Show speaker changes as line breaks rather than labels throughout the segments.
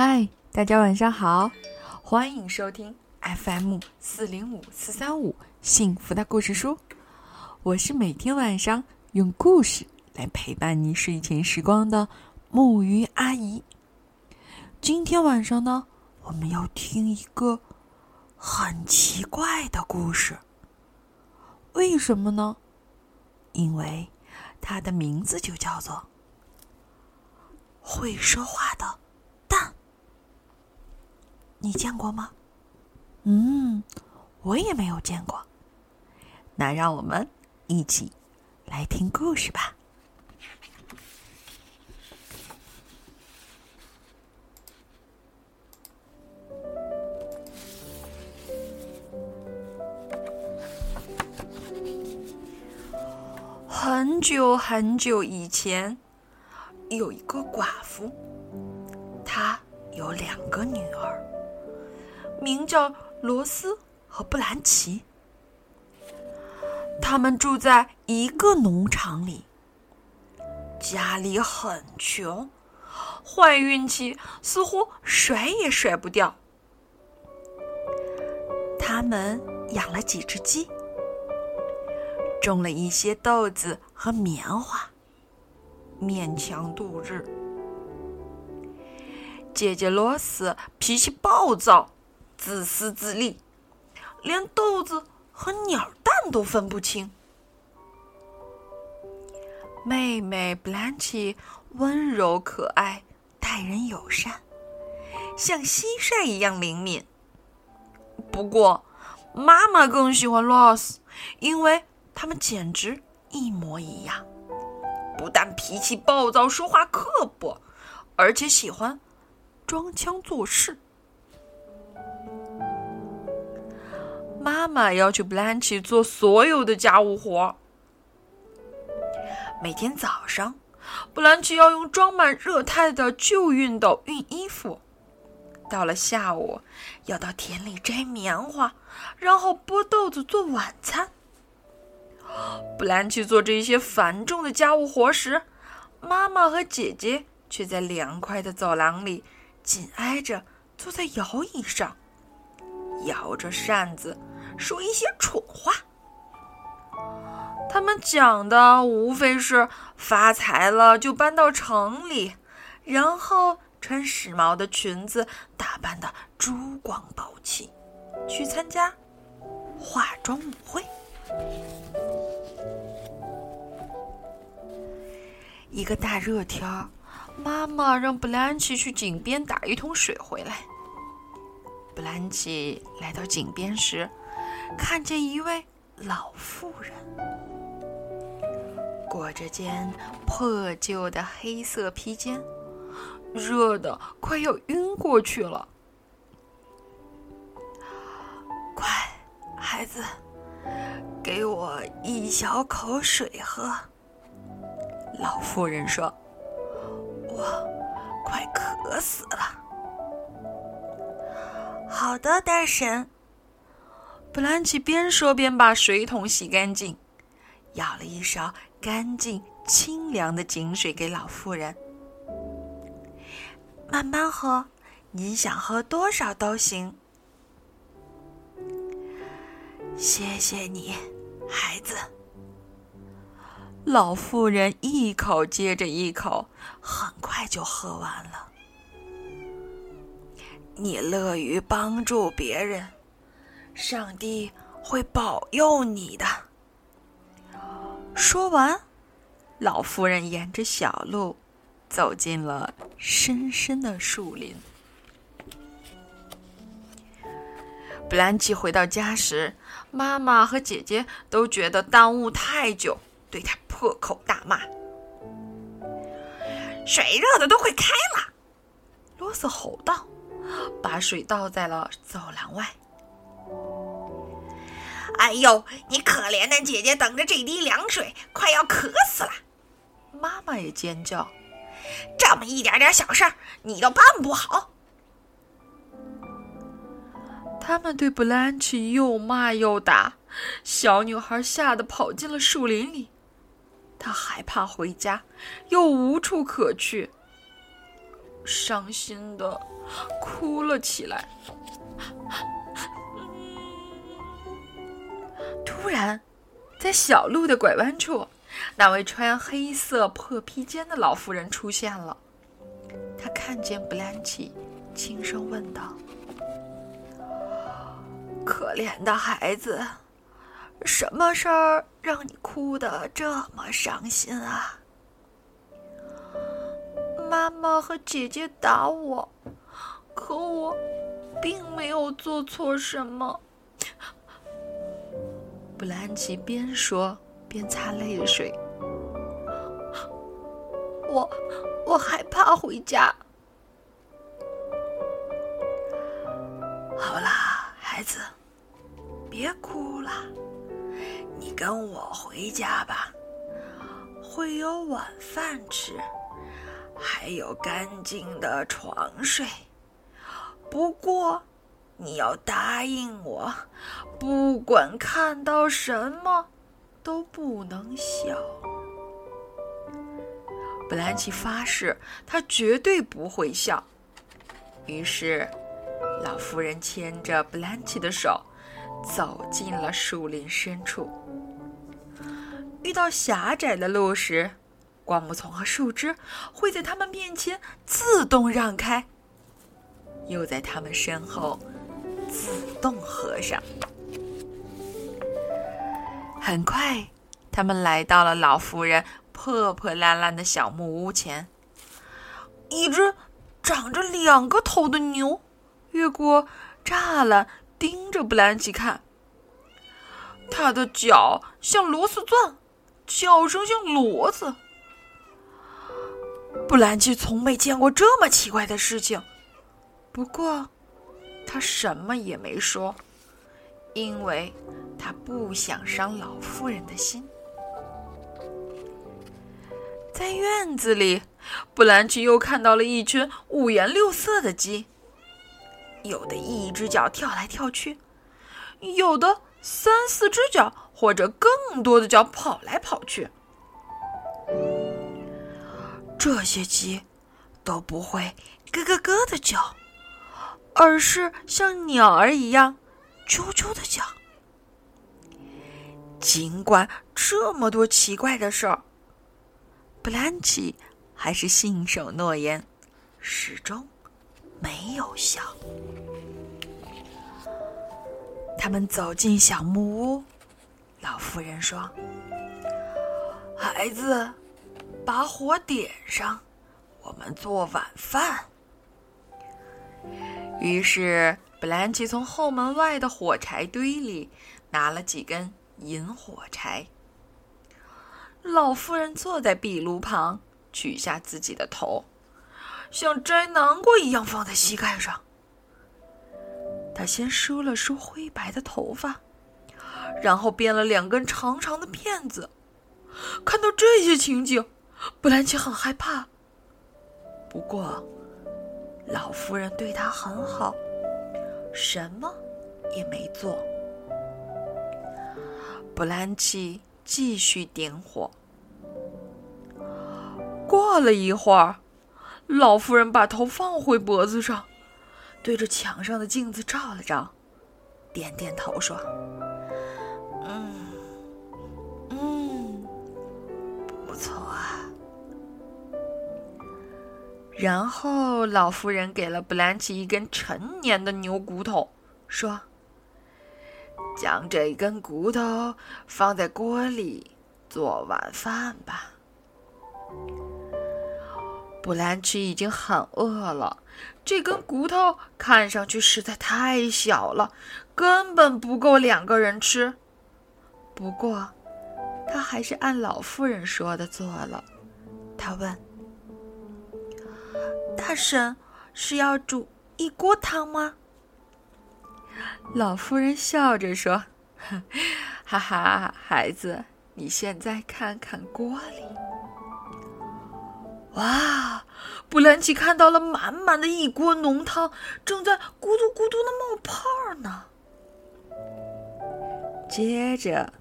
嗨，大家晚上好，欢迎收听 FM 四零五四三五幸福的故事书。我是每天晚上用故事来陪伴你睡前时光的木鱼阿姨。今天晚上呢，我们要听一个很奇怪的故事。为什么呢？因为它的名字就叫做“会说话的”。你见过吗？嗯，我也没有见过。那让我们一起来听故事吧。很久很久以前，有一个寡妇，她有两个女儿，名叫罗斯和布兰奇。他们住在一个农场里，家里很穷，坏运气似乎甩也甩不掉。他们养了几只鸡。种了一些豆子和棉花，勉强度日。姐姐罗斯脾气暴躁，自私自利，连豆子和鸟蛋都分不清。妹妹 Blanche 温柔可爱，待人友善，像蟋蟀一样灵敏。不过，妈妈更喜欢罗斯，因为。他们简直一模一样，不但脾气暴躁、说话刻薄，而且喜欢装腔作势。妈妈要求布兰奇做所有的家务活。每天早上，布兰奇要用装满热态的旧熨斗熨衣服；到了下午，要到田里摘棉花，然后剥豆子做晚餐。布兰奇做这些繁重的家务活时，妈妈和姐姐却在凉快的走廊里紧挨着坐在摇椅上，摇着扇子，说一些蠢话。他们讲的无非是发财了就搬到城里，然后穿时髦的裙子，打扮的珠光宝气，去参加化妆舞会。一个大热天儿，妈妈让布兰奇去井边打一桶水回来。布兰奇来到井边时，看见一位老妇人，裹着件破旧的黑色披肩，热的快要晕过去了。快，孩子，给我一小口水喝。老妇人说：“我快渴死了。”好的，大婶。布兰奇边说边把水桶洗干净，舀了一勺干净清凉的井水给老妇人。慢慢喝，你想喝多少都行。谢谢你，孩子。老妇人一口接着一口，很快就喝完了。你乐于帮助别人，上帝会保佑你的。说完，老妇人沿着小路走进了深深的树林。布兰奇回到家时，妈妈和姐姐都觉得耽误太久。对他破口大骂，水热的都快开了！罗斯吼道，把水倒在了走廊外。哎呦，你可怜的姐姐，等着这滴凉水，快要渴死了！妈妈也尖叫，这么一点点小事儿，你都办不好。他们对布兰奇又骂又打，小女孩吓得跑进了树林里。他害怕回家，又无处可去。伤心的哭了起来。突然，在小路的拐弯处，那位穿黑色破披肩的老妇人出现了。她看见布兰奇，轻声问道：“可怜的孩子，什么事儿让你哭得这么伤心啊？”
妈妈和姐姐打我，可我并没有做错什么。
布兰奇边说边擦泪水。
我我害怕回家。
好啦，孩子，别哭了，你跟我回家吧，会有晚饭吃。还有干净的床睡，不过你要答应我，不管看到什么都不能笑。
布兰奇发誓，他绝对不会笑。于是，老妇人牵着布兰奇的手，走进了树林深处。遇到狭窄的路时，灌木丛和树枝会在他们面前自动让开，又在他们身后自动合上。很快，他们来到了老妇人破破烂烂的小木屋前。一只长着两个头的牛越过栅栏，盯着布兰奇看。它的脚像螺丝钻，叫声像骡子。布兰奇从没见过这么奇怪的事情，不过他什么也没说，因为他不想伤老妇人的心。在院子里，布兰奇又看到了一群五颜六色的鸡，有的一只脚跳来跳去，有的三四只脚或者更多的脚跑来跑去。这些鸡都不会咯咯咯的叫，而是像鸟儿一样啾啾的叫。尽管这么多奇怪的事儿，布兰奇还是信守诺言，始终没有笑。他们走进小木屋，老妇人说：“孩子。”把火点上，我们做晚饭。于是，布兰奇从后门外的火柴堆里拿了几根引火柴。老妇人坐在壁炉旁，取下自己的头，像摘南瓜一样放在膝盖上。她先梳了梳灰白的头发，然后编了两根长长的辫子。看到这些情景，布兰奇很害怕，不过老妇人对他很好，什么也没做。布兰奇继续点火。过了一会儿，老妇人把头放回脖子上，对着墙上的镜子照了照，点点头说：“嗯，嗯，不错啊。”然后，老妇人给了布兰奇一根陈年的牛骨头，说：“将这根骨头放在锅里做晚饭吧。”布兰奇已经很饿了，这根骨头看上去实在太小了，根本不够两个人吃。不过，他还是按老妇人说的做了。他问。大婶是要煮一锅汤吗？老妇人笑着说：“ 哈哈，孩子，你现在看看锅里。”哇！布兰奇看到了满满的一锅浓汤，正在咕嘟咕嘟的冒泡呢。接着，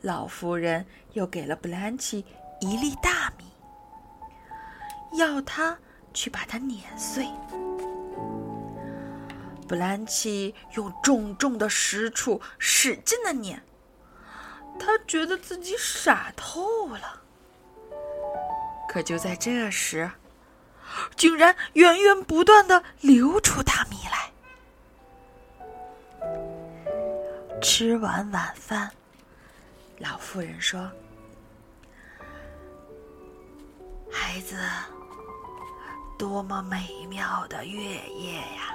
老妇人又给了布兰奇一粒大米，要他。
去把它碾碎。布兰奇用重重的石杵使劲的碾，他觉得自己傻透了。可就在这时，竟然源源不断的流出大米来。吃完晚饭，老妇人说：“孩子，多么美妙的月夜呀！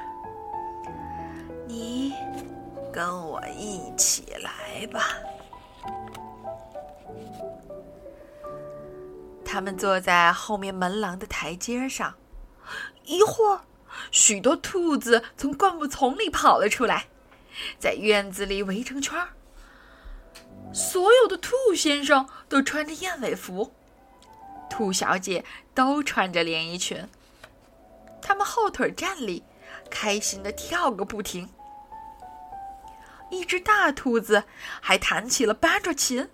你跟我一起来吧。”
他们坐在后面门廊的台阶上，
一会儿，许多兔子从灌木丛里跑了出来，在院子里围成圈儿。所有的兔先生都穿着燕尾服，兔小姐都穿着连衣裙。他们后腿站立，开心的跳个不停。一只大兔子还弹起了班卓琴，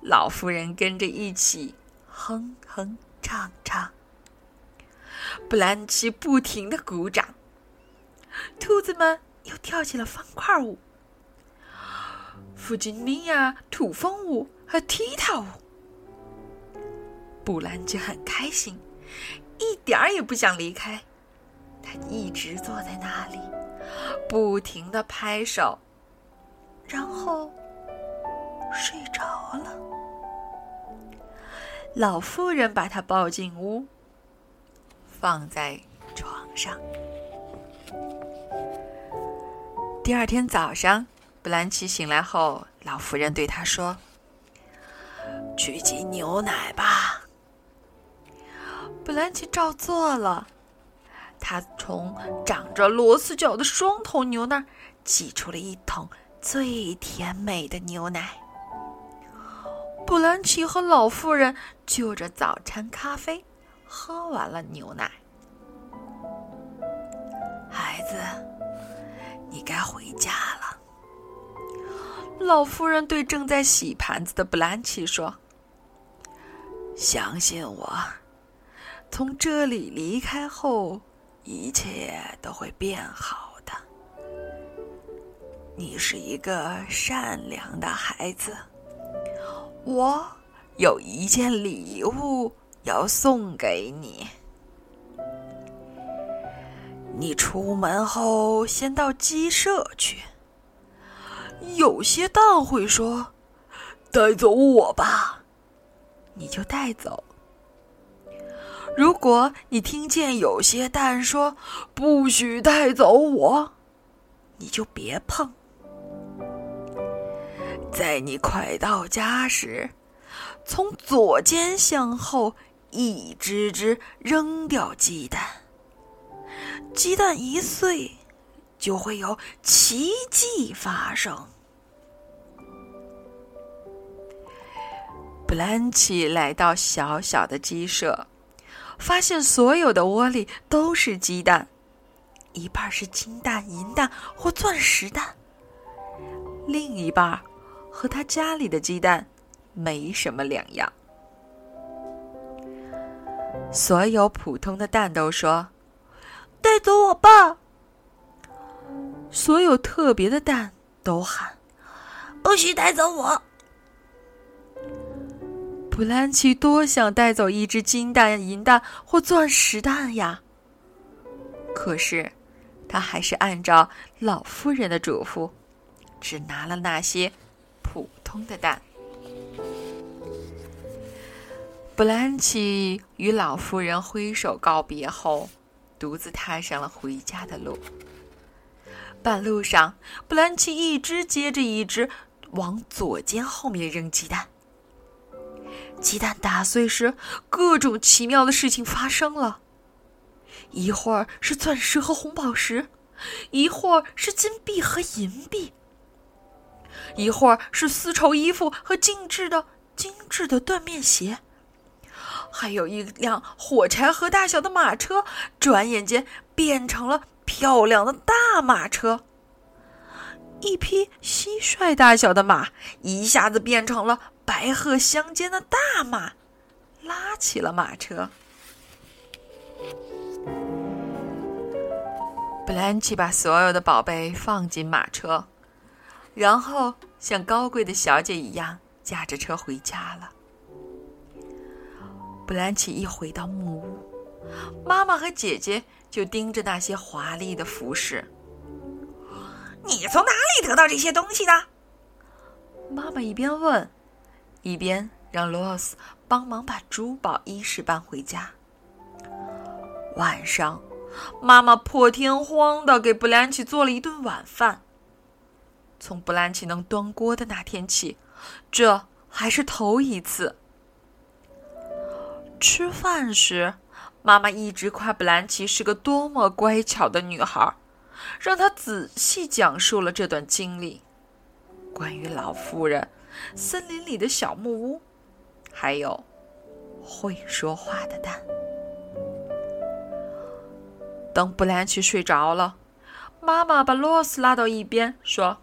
老妇人跟着一起。哼哼唱唱，布兰奇不停的鼓掌。兔子们又跳起了方块舞、弗吉尼亚土风舞和踢踏舞。布兰奇很开心，一点儿也不想离开。他一直坐在那里，不停的拍手，然后睡着了。老妇人把他抱进屋，放在床上。第二天早上，布兰奇醒来后，老妇人对他说：“去挤牛奶吧。”布兰奇照做了，他从长着螺丝脚的双头牛那儿挤出了一桶最甜美的牛奶。布兰奇和老妇人就着早餐咖啡喝完了牛奶。孩子，你该回家了。老妇人对正在洗盘子的布兰奇说：“相信我，从这里离开后，一切都会变好的。你是一个善良的孩子。”我有一件礼物要送给你。你出门后先到鸡舍去。有些蛋会说：“带走我吧。”你就带走。如果你听见有些蛋说：“不许带走我”，你就别碰。在你快到家时，从左肩向后一只只扔掉鸡蛋。鸡蛋一碎，就会有奇迹发生。布兰奇来到小小的鸡舍，发现所有的窝里都是鸡蛋，一半是金蛋、银蛋或钻石蛋，另一半。和他家里的鸡蛋没什么两样。所有普通的蛋都说：“带走我吧。”所有特别的蛋都喊：“不许带走我！”布兰奇多想带走一只金蛋、银蛋或钻石蛋呀！可是，他还是按照老夫人的嘱咐，只拿了那些。空的蛋。布兰奇与老妇人挥手告别后，独自踏上了回家的路。半路上，布兰奇一只接着一只往左肩后面扔鸡蛋。鸡蛋打碎时，各种奇妙的事情发生了：一会儿是钻石和红宝石，一会儿是金币和银币。一会儿是丝绸衣服和精致的精致的缎面鞋，还有一辆火柴盒大小的马车，转眼间变成了漂亮的大马车。一匹蟋蟀大小的马，一下子变成了白鹤相间的大马，拉起了马车。
布兰奇把所有的宝贝放进马车，然后像高贵的小姐一样驾着车回家了。布兰奇一回到木屋，妈妈和姐姐就盯着那些华丽的服饰。
你从哪里得到这些东西的？
妈妈一边问，一边让罗斯帮忙把珠宝衣饰搬回家。晚上，妈妈破天荒的给布兰奇做了一顿晚饭。从布兰奇能端锅的那天起，这还是头一次。吃饭时，妈妈一直夸布兰奇是个多么乖巧的女孩，让她仔细讲述了这段经历：关于老妇人、森林里的小木屋，还有会说话的蛋。等布兰奇睡着了，妈妈把罗斯拉到一边，说：“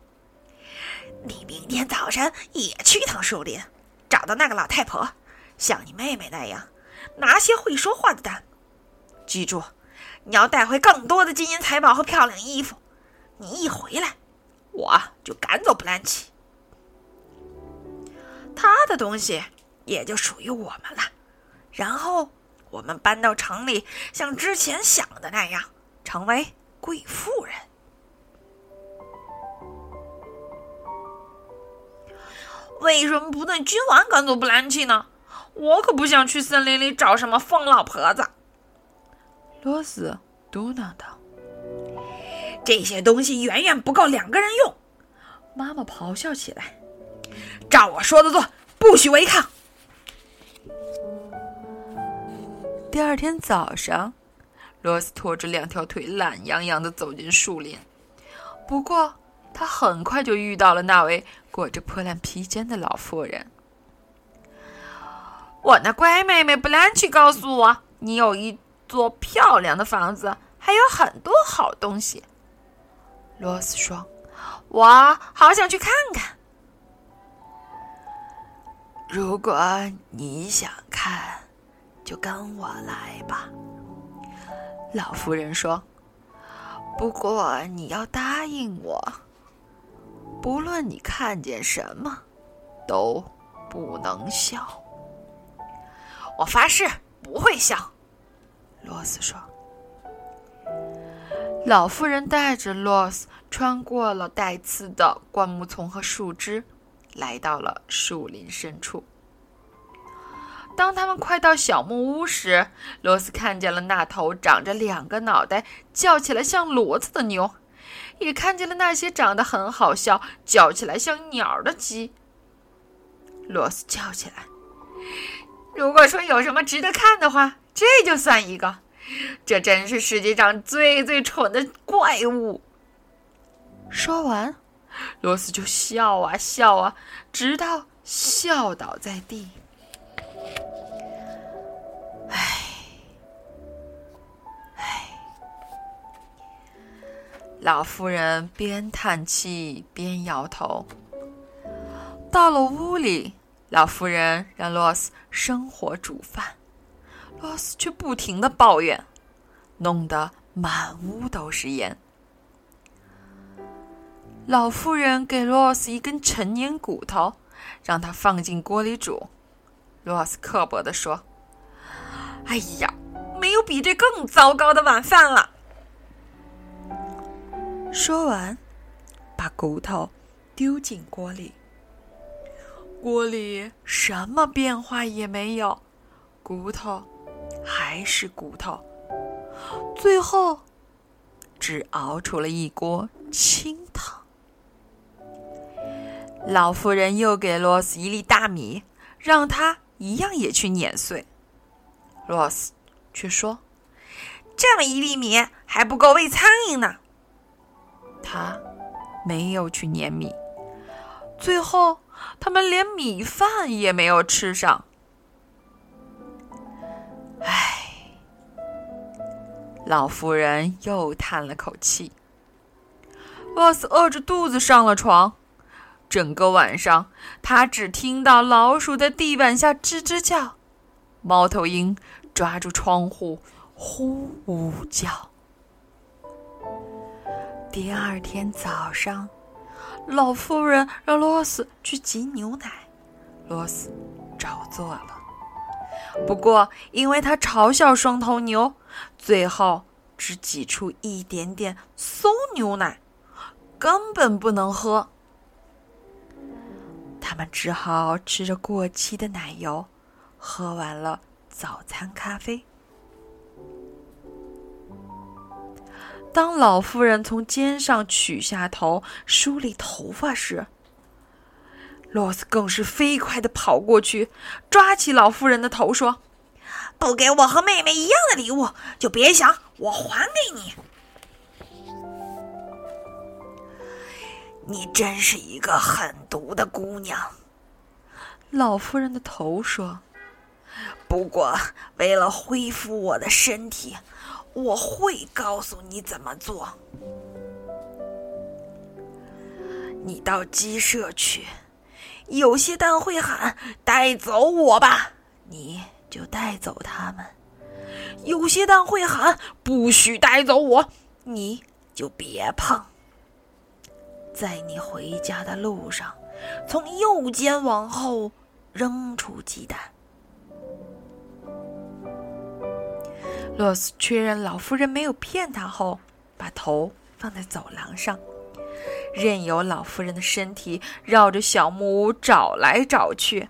你明天早晨也去趟树林，找到那个老太婆，像你妹妹那样，拿些会说话的蛋。记住，你要带回更多的金银财宝和漂亮衣服。你一回来，我就赶走布兰奇，他的东西也就属于我们了。然后。”我们搬到城里，像之前想的那样，成为贵妇人。为什么不等君王赶走布兰奇呢？我可不想去森林里找什么疯老婆子。
罗斯嘟囔道：“
这些东西远远不够两个人用。”
妈妈咆哮起来：“
照我说的做，不许违抗！”
第二天早上，罗斯拖着两条腿，懒洋洋的走进树林。不过，他很快就遇到了那位裹着破烂披肩的老妇人。
我那乖妹妹布兰奇告诉我，你有一座漂亮的房子，还有很多好东西。
罗斯说：“
我好想去看看。
如果你想看。”就跟我来吧，
老妇人说。
不过你要答应我，不论你看见什么，都不能笑。
我发誓不会笑。
罗斯说。老妇人带着罗斯穿过了带刺的灌木丛和树枝，来到了树林深处。当他们快到小木屋时，罗斯看见了那头长着两个脑袋、叫起来像骡子的牛，也看见了那些长得很好笑、叫起来像鸟的鸡。罗斯叫起来：“
如果说有什么值得看的话，这就算一个。这真是世界上最最蠢的怪物。”
说完，罗斯就笑啊笑啊，直到笑倒在地。老妇人边叹气边摇头。到了屋里，老妇人让罗斯生火煮饭，罗斯却不停的抱怨，弄得满屋都是烟。老妇人给罗斯一根陈年骨头，让他放进锅里煮。罗斯刻薄地说：“
哎呀，没有比这更糟糕的晚饭了。”
说完，把骨头丢进锅里。锅里什么变化也没有，骨头还是骨头。最后，只熬出了一锅清汤。老妇人又给罗斯一粒大米，让他一样也去碾碎。罗斯却说：“
这么一粒米还不够喂苍蝇呢。”
他没有去碾米，最后他们连米饭也没有吃上。唉，老妇人又叹了口气。罗斯饿着肚子上了床，整个晚上他只听到老鼠在地板下吱吱叫，猫头鹰抓住窗户呼呜叫。第二天早上，老妇人让罗斯去挤牛奶，罗斯照做了。不过，因为他嘲笑双头牛，最后只挤出一点点馊牛奶，根本不能喝。他们只好吃着过期的奶油，喝完了早餐咖啡。当老妇人从肩上取下头梳理头发时，罗斯更是飞快的跑过去，抓起老妇人的头说：“
不给我和妹妹一样的礼物，就别想我还给你。你真是一个狠毒的姑娘。”
老妇人的头说：“
不过为了恢复我的身体。”我会告诉你怎么做。你到鸡舍去，有些蛋会喊“带走我吧”，你就带走它们；有些蛋会喊“不许带走我”，你就别碰。在你回家的路上，从右肩往后扔出鸡蛋。
罗斯确认老夫人没有骗他后，把头放在走廊上，任由老夫人的身体绕着小木屋找来找去。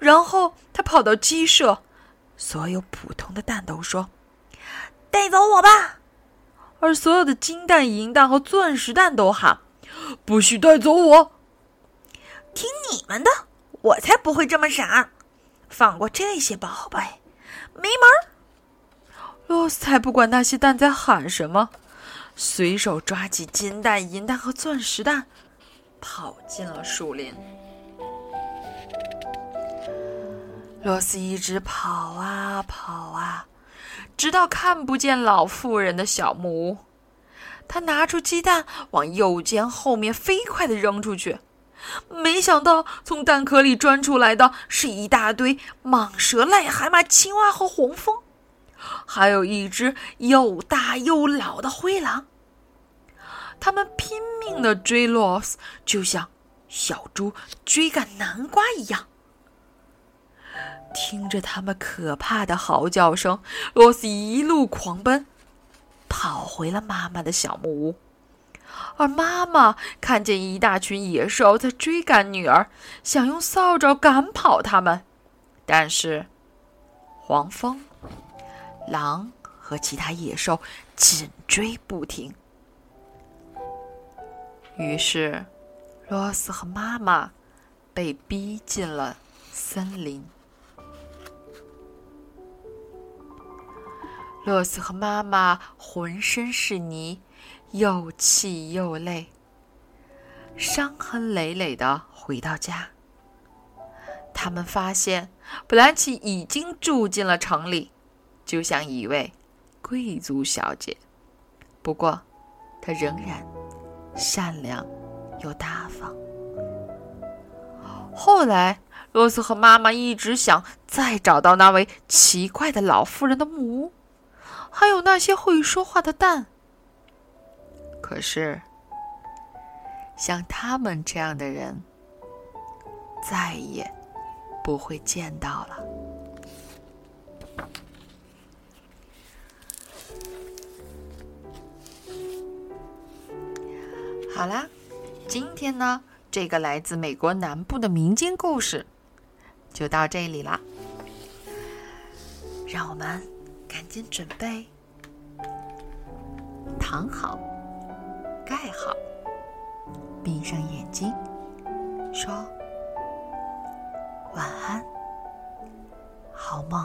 然后他跑到鸡舍，所有普通的蛋都说：“
带走我吧！”
而所有的金蛋、银蛋和钻石蛋都喊：“不许带走我！”
听你们的，我才不会这么傻，放过这些宝贝，没门儿！
罗斯才不管那些蛋在喊什么，随手抓起金蛋、银蛋和钻石蛋，跑进了树林。罗斯一直跑啊跑啊，直到看不见老妇人的小木屋。他拿出鸡蛋，往右肩后面飞快地扔出去，没想到从蛋壳里钻出来的是一大堆蟒蛇、癞蛤蟆、青蛙和黄蜂。还有一只又大又老的灰狼，他们拼命的追罗斯，就像小猪追赶南瓜一样。听着他们可怕的嚎叫声，罗斯一路狂奔，跑回了妈妈的小木屋。而妈妈看见一大群野兽在追赶女儿，想用扫帚赶跑他们，但是黄蜂。狼和其他野兽紧追不停，于是罗斯和妈妈被逼进了森林。罗斯和妈妈浑身是泥，又气又累，伤痕累累的回到家。他们发现布兰奇已经住进了城里。就像一位贵族小姐，不过她仍然善良又大方。后来，罗斯和妈妈一直想再找到那位奇怪的老妇人的木屋，还有那些会说话的蛋。可是，像他们这样的人，再也不会见到了。好啦，今天呢，这个来自美国南部的民间故事就到这里啦。让我们赶紧准备躺好、盖好，闭上眼睛，说晚安，好梦。